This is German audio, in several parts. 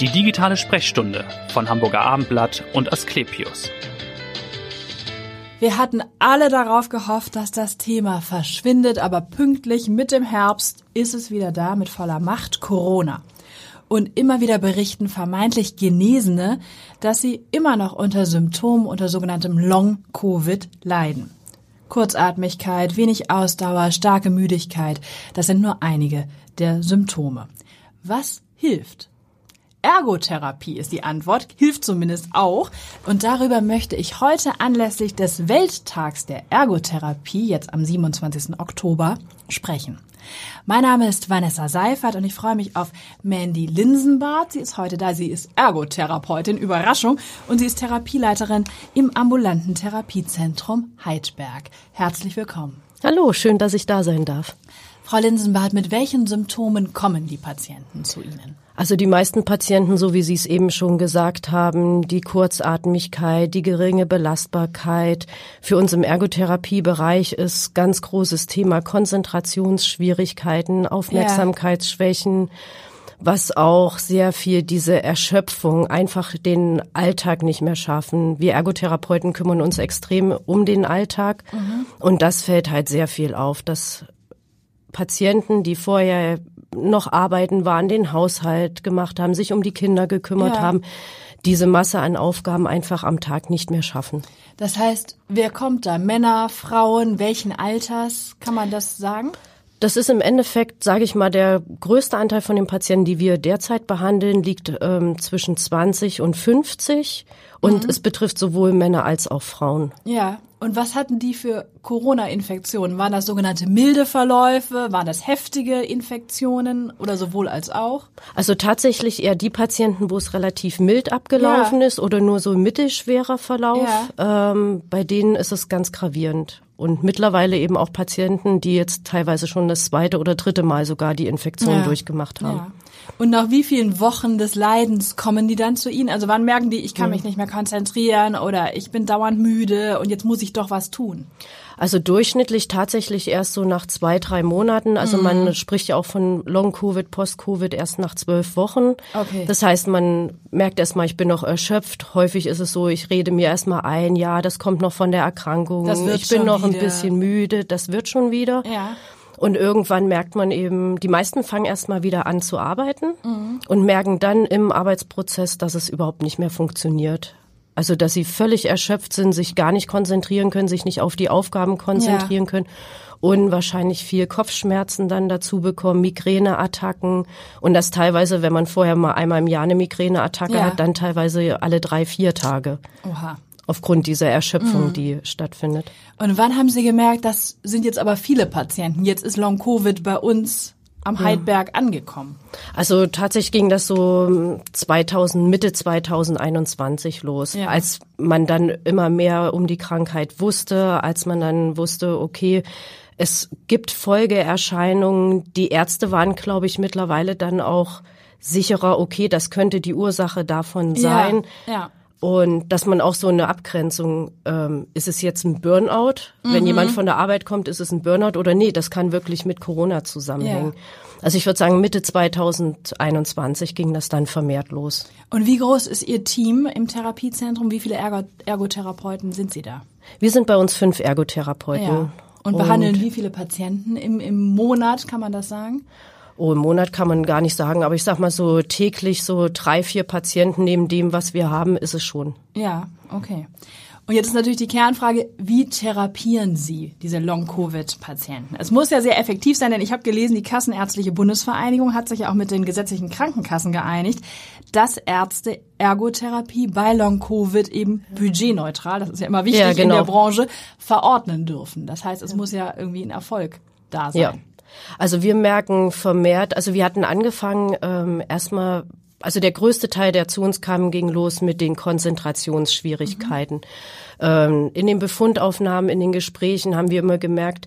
Die digitale Sprechstunde von Hamburger Abendblatt und Asklepios. Wir hatten alle darauf gehofft, dass das Thema verschwindet, aber pünktlich mit dem Herbst ist es wieder da mit voller Macht Corona. Und immer wieder berichten vermeintlich Genesene, dass sie immer noch unter Symptomen unter sogenanntem Long-Covid leiden. Kurzatmigkeit, wenig Ausdauer, starke Müdigkeit, das sind nur einige der Symptome. Was hilft? Ergotherapie ist die Antwort, hilft zumindest auch. Und darüber möchte ich heute anlässlich des Welttags der Ergotherapie, jetzt am 27. Oktober, sprechen. Mein Name ist Vanessa Seifert und ich freue mich auf Mandy Linsenbart. Sie ist heute da. Sie ist Ergotherapeutin, Überraschung. Und sie ist Therapieleiterin im ambulanten Therapiezentrum Heidberg. Herzlich willkommen. Hallo, schön, dass ich da sein darf. Frau Linsenbart, mit welchen Symptomen kommen die Patienten zu Ihnen? Also die meisten Patienten, so wie Sie es eben schon gesagt haben, die Kurzatmigkeit, die geringe Belastbarkeit. Für uns im Ergotherapiebereich ist ganz großes Thema Konzentrationsschwierigkeiten, Aufmerksamkeitsschwächen. Ja was auch sehr viel diese Erschöpfung, einfach den Alltag nicht mehr schaffen. Wir Ergotherapeuten kümmern uns extrem um den Alltag mhm. und das fällt halt sehr viel auf, dass Patienten, die vorher noch arbeiten waren, den Haushalt gemacht haben, sich um die Kinder gekümmert ja. haben, diese Masse an Aufgaben einfach am Tag nicht mehr schaffen. Das heißt, wer kommt da? Männer, Frauen, welchen Alters? Kann man das sagen? Das ist im Endeffekt, sage ich mal, der größte Anteil von den Patienten, die wir derzeit behandeln, liegt ähm, zwischen 20 und 50 und mhm. es betrifft sowohl Männer als auch Frauen. Ja, und was hatten die für Corona-Infektionen? Waren das sogenannte milde Verläufe? Waren das heftige Infektionen oder sowohl als auch? Also tatsächlich eher die Patienten, wo es relativ mild abgelaufen ja. ist oder nur so mittelschwerer Verlauf. Ja. Ähm, bei denen ist es ganz gravierend. Und mittlerweile eben auch Patienten, die jetzt teilweise schon das zweite oder dritte Mal sogar die Infektion ja. durchgemacht haben. Und nach wie vielen Wochen des Leidens kommen die dann zu Ihnen? Also wann merken die, ich kann mich nicht mehr konzentrieren oder ich bin dauernd müde und jetzt muss ich doch was tun? Also durchschnittlich tatsächlich erst so nach zwei, drei Monaten. Also mhm. man spricht ja auch von Long-Covid, Post-Covid erst nach zwölf Wochen. Okay. Das heißt, man merkt erstmal, ich bin noch erschöpft. Häufig ist es so, ich rede mir erstmal ein, ja, das kommt noch von der Erkrankung. Das wird ich bin noch wieder. ein bisschen müde, das wird schon wieder. Ja. Und irgendwann merkt man eben, die meisten fangen erstmal wieder an zu arbeiten mhm. und merken dann im Arbeitsprozess, dass es überhaupt nicht mehr funktioniert. Also, dass sie völlig erschöpft sind, sich gar nicht konzentrieren können, sich nicht auf die Aufgaben konzentrieren ja. können und wahrscheinlich viel Kopfschmerzen dann dazu bekommen, Migräneattacken und das teilweise, wenn man vorher mal einmal im Jahr eine Migräneattacke ja. hat, dann teilweise alle drei, vier Tage. Oha aufgrund dieser Erschöpfung, mhm. die stattfindet. Und wann haben Sie gemerkt, das sind jetzt aber viele Patienten? Jetzt ist Long Covid bei uns am Heidberg angekommen? Also tatsächlich ging das so 2000, Mitte 2021 los, ja. als man dann immer mehr um die Krankheit wusste, als man dann wusste, okay, es gibt Folgeerscheinungen. Die Ärzte waren, glaube ich, mittlerweile dann auch sicherer, okay, das könnte die Ursache davon sein. Ja, ja. Und dass man auch so eine Abgrenzung, ähm, ist es jetzt ein Burnout? Mhm. Wenn jemand von der Arbeit kommt, ist es ein Burnout oder nee, das kann wirklich mit Corona zusammenhängen. Ja. Also ich würde sagen, Mitte 2021 ging das dann vermehrt los. Und wie groß ist Ihr Team im Therapiezentrum? Wie viele Ergo Ergotherapeuten sind Sie da? Wir sind bei uns fünf Ergotherapeuten. Ja. Und behandeln Und wie viele Patienten im, im Monat, kann man das sagen? Oh, im Monat kann man gar nicht sagen, aber ich sag mal so täglich so drei, vier Patienten neben dem, was wir haben, ist es schon. Ja, okay. Und jetzt ist natürlich die Kernfrage, wie therapieren Sie diese Long-Covid-Patienten? Es muss ja sehr effektiv sein, denn ich habe gelesen, die Kassenärztliche Bundesvereinigung hat sich ja auch mit den gesetzlichen Krankenkassen geeinigt, dass Ärzte Ergotherapie bei Long-Covid eben budgetneutral, das ist ja immer wichtig ja, genau. in der Branche, verordnen dürfen. Das heißt, es muss ja irgendwie ein Erfolg da sein. Ja. Also wir merken vermehrt, also wir hatten angefangen ähm, erstmal also der größte Teil, der zu uns kam, ging los mit den Konzentrationsschwierigkeiten. Mhm. Ähm, in den Befundaufnahmen, in den Gesprächen haben wir immer gemerkt,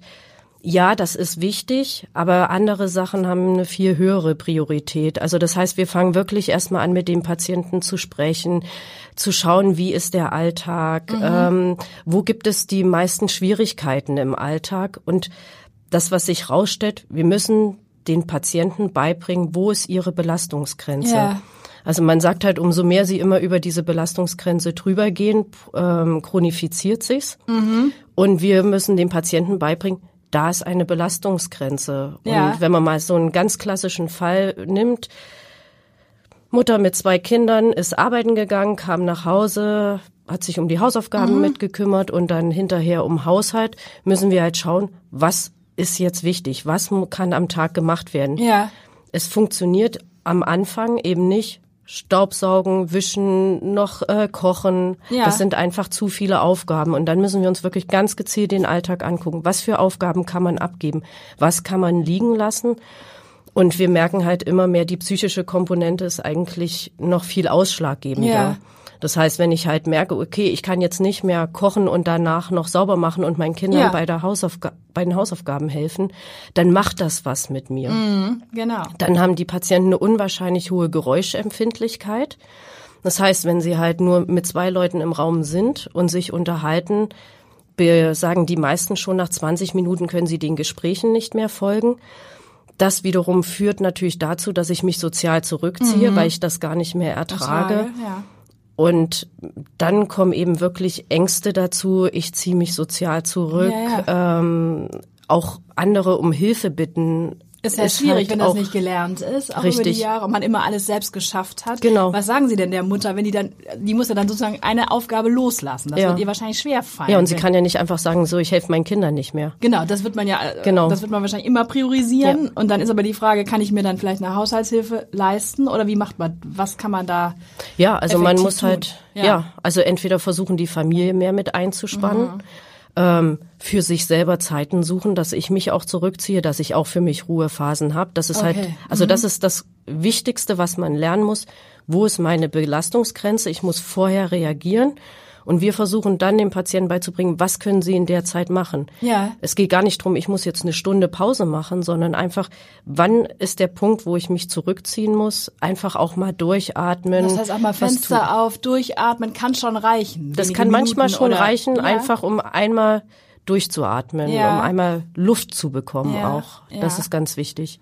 ja, das ist wichtig, aber andere Sachen haben eine viel höhere Priorität. Also das heißt, wir fangen wirklich erstmal an, mit dem Patienten zu sprechen, zu schauen, wie ist der Alltag, mhm. ähm, wo gibt es die meisten Schwierigkeiten im Alltag und das, was sich rausstellt, wir müssen den Patienten beibringen, wo ist ihre Belastungsgrenze. Ja. Also man sagt halt, umso mehr sie immer über diese Belastungsgrenze drüber gehen, ähm, chronifiziert sich's. Mhm. Und wir müssen dem Patienten beibringen, da ist eine Belastungsgrenze. Ja. Und wenn man mal so einen ganz klassischen Fall nimmt, Mutter mit zwei Kindern ist arbeiten gegangen, kam nach Hause, hat sich um die Hausaufgaben mhm. mitgekümmert und dann hinterher um Haushalt, müssen wir halt schauen, was ist jetzt wichtig, was kann am Tag gemacht werden. Ja. Es funktioniert am Anfang eben nicht, Staubsaugen, Wischen, noch äh, kochen. Ja. Das sind einfach zu viele Aufgaben. Und dann müssen wir uns wirklich ganz gezielt den Alltag angucken. Was für Aufgaben kann man abgeben? Was kann man liegen lassen? Und wir merken halt immer mehr, die psychische Komponente ist eigentlich noch viel ausschlaggebender. Ja. Das heißt, wenn ich halt merke, okay, ich kann jetzt nicht mehr kochen und danach noch sauber machen und meinen Kindern ja. bei, der Hausaufga bei den Hausaufgaben helfen, dann macht das was mit mir. Mhm, genau. Dann haben die Patienten eine unwahrscheinlich hohe Geräuschempfindlichkeit. Das heißt, wenn sie halt nur mit zwei Leuten im Raum sind und sich unterhalten, sagen die meisten schon nach 20 Minuten können sie den Gesprächen nicht mehr folgen. Das wiederum führt natürlich dazu, dass ich mich sozial zurückziehe, mhm. weil ich das gar nicht mehr ertrage. Ertrage ja. Und dann kommen eben wirklich Ängste dazu. Ich ziehe mich sozial zurück. Ja, ja. Ähm, auch andere um Hilfe bitten. Ist ja ist schwierig, halt wenn das nicht gelernt ist, auch richtig. über die Jahre und man immer alles selbst geschafft hat. Genau. Was sagen Sie denn der Mutter, wenn die dann, die muss ja dann sozusagen eine Aufgabe loslassen. Das ja. wird ihr wahrscheinlich schwer fallen. Ja, und sie kann ja nicht einfach sagen, so, ich helfe meinen Kindern nicht mehr. Genau, das wird man ja, genau. das wird man wahrscheinlich immer priorisieren. Ja. Und dann ist aber die Frage, kann ich mir dann vielleicht eine Haushaltshilfe leisten oder wie macht man, was kann man da? Ja, also man muss tun? halt, ja. ja. also entweder versuchen, die Familie mehr mit einzuspannen. Mhm ähm, für sich selber Zeiten suchen, dass ich mich auch zurückziehe, dass ich auch für mich Ruhephasen habe. Das ist halt, okay. halt, also mhm. das ist das Wichtigste, was man lernen muss. Wo ist meine Belastungsgrenze? Ich muss vorher reagieren und wir versuchen dann dem Patienten beizubringen, was können sie in der Zeit machen. Ja. Es geht gar nicht drum, ich muss jetzt eine Stunde Pause machen, sondern einfach, wann ist der Punkt, wo ich mich zurückziehen muss? Einfach auch mal durchatmen. Das heißt auch mal Fenster auf, durchatmen kann schon reichen. Das kann Minuten manchmal schon reichen, ja. einfach um einmal durchzuatmen, ja. um einmal Luft zu bekommen ja. auch. Das ist ganz wichtig.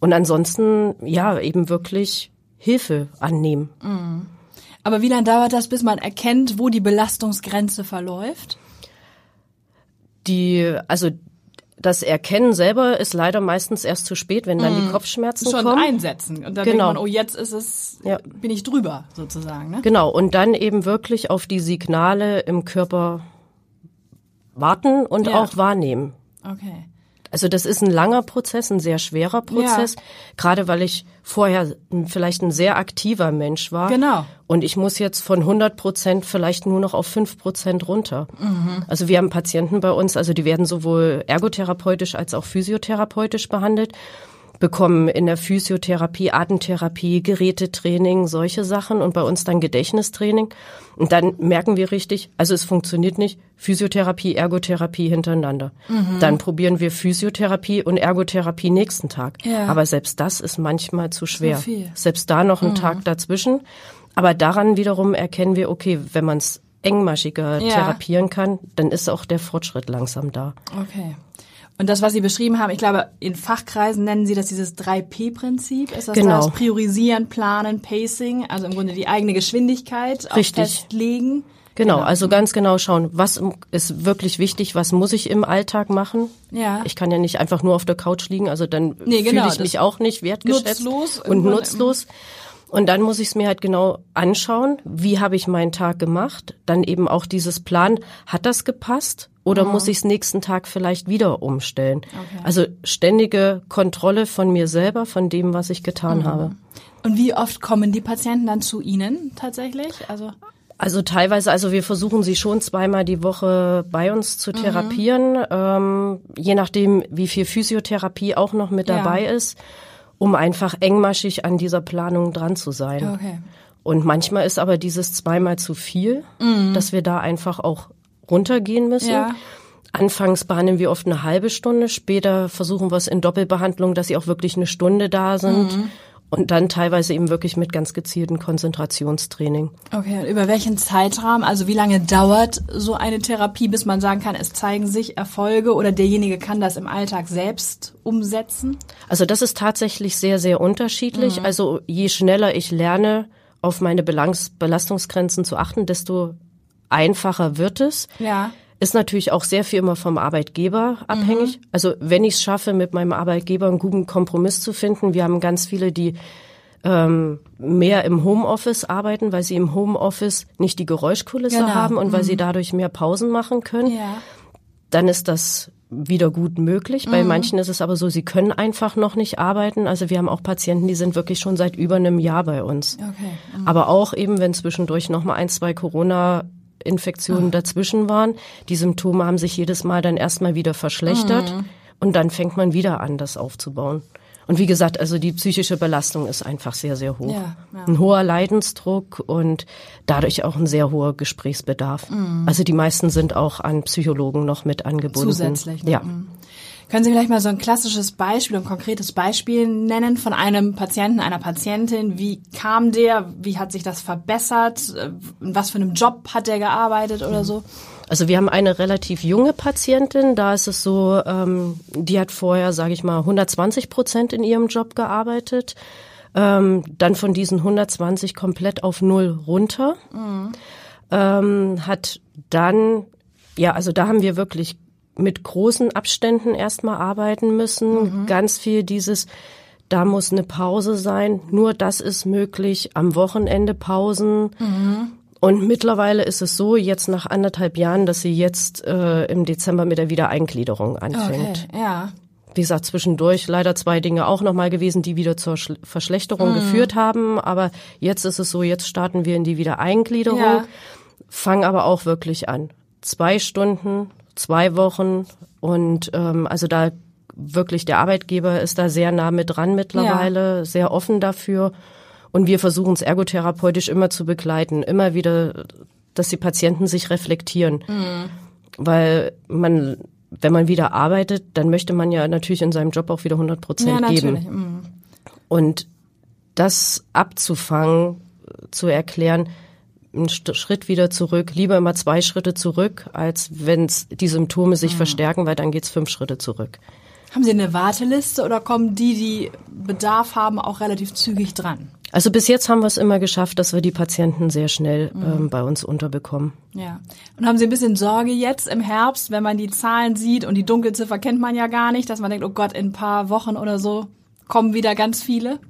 Und ansonsten, ja, eben wirklich Hilfe annehmen. Mhm. Aber wie lange dauert das, bis man erkennt, wo die Belastungsgrenze verläuft? Die, also das Erkennen selber ist leider meistens erst zu spät, wenn dann mm. die mhm. Kopfschmerzen Schon kommen. einsetzen und dann genau. denkt man, oh jetzt ist es, ja. bin ich drüber sozusagen. Ne? Genau und dann eben wirklich auf die Signale im Körper warten und ja. auch wahrnehmen. Okay. Also das ist ein langer Prozess, ein sehr schwerer Prozess, ja. gerade weil ich vorher vielleicht ein sehr aktiver Mensch war. Genau. Und ich muss jetzt von 100 Prozent vielleicht nur noch auf 5 Prozent runter. Mhm. Also wir haben Patienten bei uns, also die werden sowohl ergotherapeutisch als auch physiotherapeutisch behandelt bekommen in der Physiotherapie, Atemtherapie, Gerätetraining, solche Sachen und bei uns dann Gedächtnistraining. Und dann merken wir richtig, also es funktioniert nicht, Physiotherapie, Ergotherapie hintereinander. Mhm. Dann probieren wir Physiotherapie und Ergotherapie nächsten Tag. Ja. Aber selbst das ist manchmal zu schwer. Zu selbst da noch ein mhm. Tag dazwischen. Aber daran wiederum erkennen wir, okay, wenn man es engmaschiger ja. therapieren kann, dann ist auch der Fortschritt langsam da. Okay. Und das, was Sie beschrieben haben, ich glaube, in Fachkreisen nennen Sie das dieses 3P-Prinzip. Ist das genau. das Priorisieren, Planen, Pacing, also im Grunde die eigene Geschwindigkeit Richtig. festlegen? Genau, genau, also ganz genau schauen, was ist wirklich wichtig, was muss ich im Alltag machen. Ja. Ich kann ja nicht einfach nur auf der Couch liegen, also dann nee, genau, fühle ich mich auch nicht wertgeschätzt nutzlos und nutzlos. Und dann muss ich es mir halt genau anschauen, wie habe ich meinen Tag gemacht, dann eben auch dieses Plan, hat das gepasst oder mhm. muss ich es nächsten Tag vielleicht wieder umstellen? Okay. Also ständige Kontrolle von mir selber, von dem, was ich getan mhm. habe. Und wie oft kommen die Patienten dann zu Ihnen tatsächlich? Also also teilweise, also wir versuchen sie schon zweimal die Woche bei uns zu mhm. therapieren, mhm. ähm, je nachdem, wie viel Physiotherapie auch noch mit dabei ja. ist, um einfach engmaschig an dieser Planung dran zu sein. Okay. Und manchmal ist aber dieses zweimal zu viel, mhm. dass wir da einfach auch runtergehen müssen. Ja. Anfangs behandeln wir oft eine halbe Stunde, später versuchen wir es in Doppelbehandlung, dass sie auch wirklich eine Stunde da sind. Mhm. Und dann teilweise eben wirklich mit ganz gezielten Konzentrationstraining. Okay, und über welchen Zeitrahmen, also wie lange dauert so eine Therapie, bis man sagen kann, es zeigen sich Erfolge oder derjenige kann das im Alltag selbst umsetzen? Also das ist tatsächlich sehr, sehr unterschiedlich. Mhm. Also je schneller ich lerne, auf meine Belastungsgrenzen zu achten, desto einfacher wird es. Ja. Ist natürlich auch sehr viel immer vom Arbeitgeber abhängig. Mhm. Also wenn ich es schaffe, mit meinem Arbeitgeber einen guten Kompromiss zu finden, wir haben ganz viele, die ähm, mehr im Homeoffice arbeiten, weil sie im Homeoffice nicht die Geräuschkulisse genau. haben und mhm. weil sie mhm. dadurch mehr Pausen machen können. Ja. Dann ist das wieder gut möglich. Bei mhm. manchen ist es aber so, sie können einfach noch nicht arbeiten. Also wir haben auch Patienten, die sind wirklich schon seit über einem Jahr bei uns. Okay. Mhm. Aber auch eben, wenn zwischendurch noch mal ein, zwei Corona Infektionen oh. dazwischen waren. Die Symptome haben sich jedes Mal dann erstmal wieder verschlechtert mhm. und dann fängt man wieder an, das aufzubauen. Und wie gesagt, also die psychische Belastung ist einfach sehr, sehr hoch. Ja, ja. Ein hoher Leidensdruck und dadurch auch ein sehr hoher Gesprächsbedarf. Mhm. Also die meisten sind auch an Psychologen noch mit angebunden. Zusätzlich. Ja. Mhm. Können Sie vielleicht mal so ein klassisches Beispiel, ein konkretes Beispiel nennen von einem Patienten, einer Patientin? Wie kam der? Wie hat sich das verbessert? In was für einem Job hat der gearbeitet oder so? Also wir haben eine relativ junge Patientin, da ist es so, ähm, die hat vorher, sage ich mal, 120 Prozent in ihrem Job gearbeitet, ähm, dann von diesen 120 komplett auf null runter, mhm. ähm, hat dann, ja, also da haben wir wirklich mit großen Abständen erstmal arbeiten müssen. Mhm. Ganz viel dieses, da muss eine Pause sein. Nur das ist möglich. Am Wochenende Pausen. Mhm. Und mittlerweile ist es so, jetzt nach anderthalb Jahren, dass sie jetzt äh, im Dezember mit der Wiedereingliederung anfängt. Okay, ja. Wie gesagt, zwischendurch leider zwei Dinge auch nochmal gewesen, die wieder zur Sch Verschlechterung mhm. geführt haben. Aber jetzt ist es so, jetzt starten wir in die Wiedereingliederung, ja. fangen aber auch wirklich an. Zwei Stunden zwei Wochen und ähm, also da wirklich der Arbeitgeber ist da sehr nah mit dran mittlerweile, ja. sehr offen dafür. Und wir versuchen es ergotherapeutisch immer zu begleiten, immer wieder, dass die Patienten sich reflektieren. Mhm. Weil man, wenn man wieder arbeitet, dann möchte man ja natürlich in seinem Job auch wieder 100 Prozent ja, geben. Mhm. Und das abzufangen, zu erklären, einen Schritt wieder zurück, lieber immer zwei Schritte zurück, als wenn die Symptome sich mhm. verstärken, weil dann geht's fünf Schritte zurück. Haben Sie eine Warteliste oder kommen die, die Bedarf haben, auch relativ zügig dran? Also bis jetzt haben wir es immer geschafft, dass wir die Patienten sehr schnell mhm. ähm, bei uns unterbekommen. Ja. Und haben Sie ein bisschen Sorge jetzt im Herbst, wenn man die Zahlen sieht und die Dunkelziffer kennt man ja gar nicht, dass man denkt, oh Gott, in ein paar Wochen oder so kommen wieder ganz viele?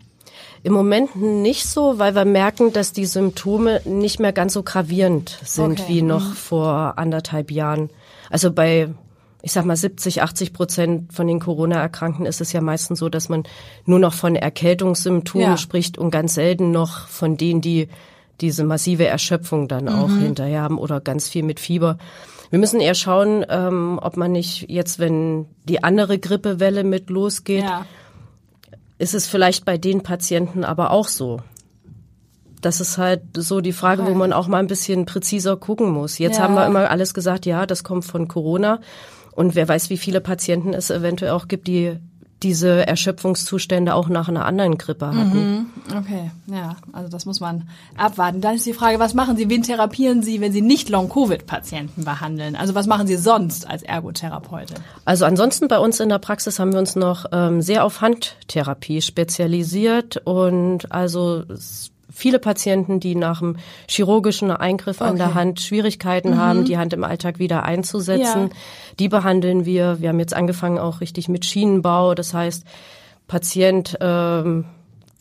Im Moment nicht so, weil wir merken, dass die Symptome nicht mehr ganz so gravierend sind okay. wie noch mhm. vor anderthalb Jahren. Also bei, ich sag mal, 70, 80 Prozent von den Corona-Erkrankten ist es ja meistens so, dass man nur noch von Erkältungssymptomen ja. spricht und ganz selten noch von denen, die diese massive Erschöpfung dann auch mhm. hinterher haben oder ganz viel mit Fieber. Wir müssen eher schauen, ähm, ob man nicht jetzt, wenn die andere Grippewelle mit losgeht, ja ist es vielleicht bei den Patienten aber auch so. Das ist halt so die Frage, wo man auch mal ein bisschen präziser gucken muss. Jetzt ja. haben wir immer alles gesagt, ja, das kommt von Corona. Und wer weiß, wie viele Patienten es eventuell auch gibt, die diese Erschöpfungszustände auch nach einer anderen Grippe hatten. Mhm. Okay, ja, also das muss man abwarten. Dann ist die Frage, was machen Sie, wen therapieren Sie, wenn Sie nicht Long-Covid-Patienten behandeln? Also was machen Sie sonst als Ergotherapeutin? Also ansonsten bei uns in der Praxis haben wir uns noch ähm, sehr auf Handtherapie spezialisiert und also viele Patienten, die nach einem chirurgischen Eingriff okay. an der Hand Schwierigkeiten mhm. haben, die Hand im Alltag wieder einzusetzen. Ja. Die behandeln wir. Wir haben jetzt angefangen auch richtig mit Schienenbau. Das heißt, Patient ähm,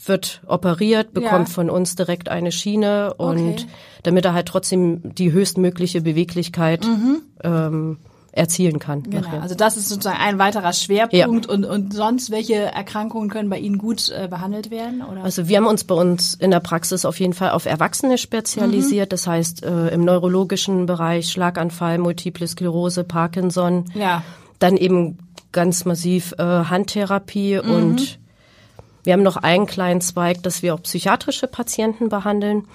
wird operiert, bekommt ja. von uns direkt eine Schiene und okay. damit er halt trotzdem die höchstmögliche Beweglichkeit mhm. ähm, erzielen kann. Genau, nachher. also das ist sozusagen ein weiterer Schwerpunkt ja. und, und sonst welche Erkrankungen können bei Ihnen gut äh, behandelt werden? Oder? Also wir haben uns bei uns in der Praxis auf jeden Fall auf Erwachsene spezialisiert, mhm. das heißt äh, im neurologischen Bereich Schlaganfall, Multiple Sklerose, Parkinson, ja. dann eben ganz massiv äh, Handtherapie mhm. und wir haben noch einen kleinen Zweig, dass wir auch psychiatrische Patienten behandeln.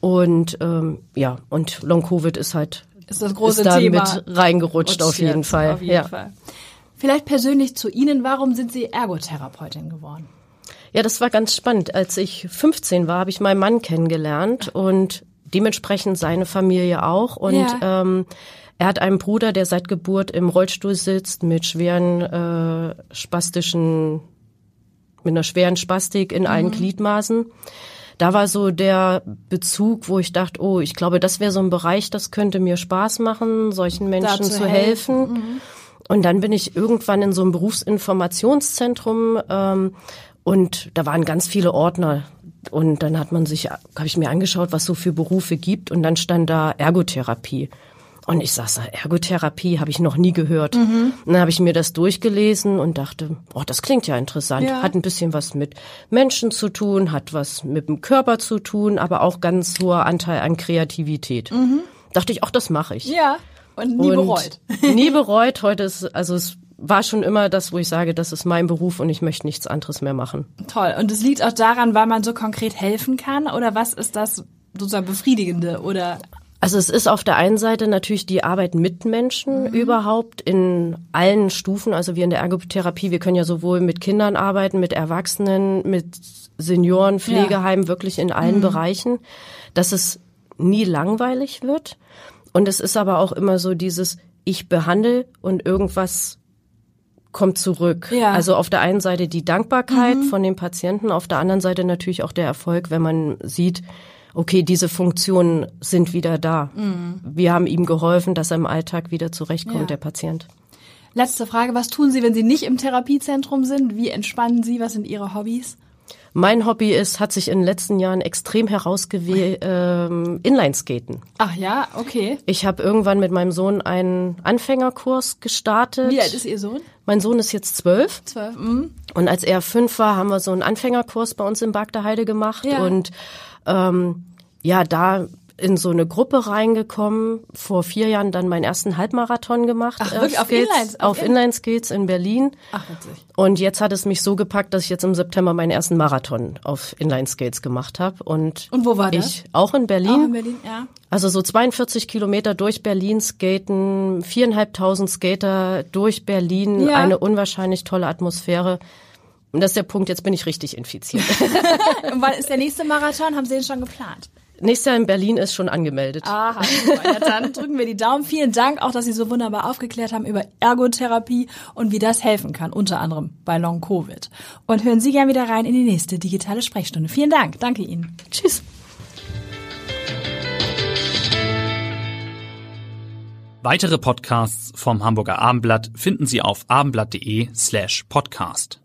Und ähm, ja, und Long Covid ist halt ist das große ist da Thema. mit reingerutscht auf jeden Fall. Auf jeden ja. Fall. Vielleicht persönlich zu Ihnen, warum sind Sie Ergotherapeutin geworden? Ja, das war ganz spannend. Als ich 15 war, habe ich meinen Mann kennengelernt und dementsprechend seine Familie auch. Und ja. ähm, er hat einen Bruder, der seit Geburt im Rollstuhl sitzt mit schweren äh, spastischen, mit einer schweren Spastik in mhm. allen Gliedmaßen. Da war so der Bezug, wo ich dachte, oh, ich glaube, das wäre so ein Bereich, das könnte mir Spaß machen, solchen Menschen zu, helfen. helfen. Mhm. Und dann bin ich irgendwann in so einem Berufsinformationszentrum ähm, und da waren ganz viele Ordner. Und dann hat man sich, habe ich mir angeschaut, was so für Berufe gibt. Und dann stand da Ergotherapie. Und ich saß da, Ergotherapie habe ich noch nie gehört. Mhm. Und dann habe ich mir das durchgelesen und dachte, oh, das klingt ja interessant. Ja. Hat ein bisschen was mit Menschen zu tun, hat was mit dem Körper zu tun, aber auch ganz hoher Anteil an Kreativität. Mhm. Dachte ich, ach, das mache ich. Ja, und nie und bereut. nie bereut. Heute ist, also es war schon immer das, wo ich sage, das ist mein Beruf und ich möchte nichts anderes mehr machen. Toll. Und es liegt auch daran, weil man so konkret helfen kann? Oder was ist das sozusagen befriedigende oder? Also es ist auf der einen Seite natürlich die Arbeit mit Menschen mhm. überhaupt in allen Stufen. Also wir in der Ergotherapie, wir können ja sowohl mit Kindern arbeiten, mit Erwachsenen, mit Senioren, Pflegeheimen, ja. wirklich in allen mhm. Bereichen, dass es nie langweilig wird. Und es ist aber auch immer so dieses, ich behandle und irgendwas kommt zurück. Ja. Also auf der einen Seite die Dankbarkeit mhm. von den Patienten, auf der anderen Seite natürlich auch der Erfolg, wenn man sieht, okay, diese Funktionen sind wieder da. Mhm. Wir haben ihm geholfen, dass er im Alltag wieder zurechtkommt, ja. der Patient. Letzte Frage, was tun Sie, wenn Sie nicht im Therapiezentrum sind? Wie entspannen Sie? Was sind Ihre Hobbys? Mein Hobby ist, hat sich in den letzten Jahren extrem herausgewählt, ähm, Inlineskaten. Ach ja, okay. Ich habe irgendwann mit meinem Sohn einen Anfängerkurs gestartet. Wie alt ist Ihr Sohn? Mein Sohn ist jetzt zwölf. Zwölf. Mhm. Und als er fünf war, haben wir so einen Anfängerkurs bei uns in Bagdaheide gemacht. Ja. Und ähm, ja, da in so eine Gruppe reingekommen, vor vier Jahren dann meinen ersten Halbmarathon gemacht. Ach, wirklich? Auf, Inlines, auf Inline Skates in Berlin. Ach, witzig. Und jetzt hat es mich so gepackt, dass ich jetzt im September meinen ersten Marathon auf Inline Skates gemacht habe. Und, Und wo war ich, das? Auch in Berlin. Auch in Berlin, ja. Also so 42 Kilometer durch Berlin skaten, viereinhalbtausend Skater durch Berlin, ja. eine unwahrscheinlich tolle Atmosphäre. Und das ist der Punkt, jetzt bin ich richtig infiziert. Und wann ist der nächste Marathon? Haben Sie den schon geplant? Nächstes Jahr in Berlin ist schon angemeldet. Aha, ja, dann drücken wir die Daumen. Vielen Dank auch, dass Sie so wunderbar aufgeklärt haben über Ergotherapie und wie das helfen kann, unter anderem bei Long Covid. Und hören Sie gern wieder rein in die nächste digitale Sprechstunde. Vielen Dank. Danke Ihnen. Tschüss. Weitere Podcasts vom Hamburger Abendblatt finden Sie auf abendblatt.de slash podcast.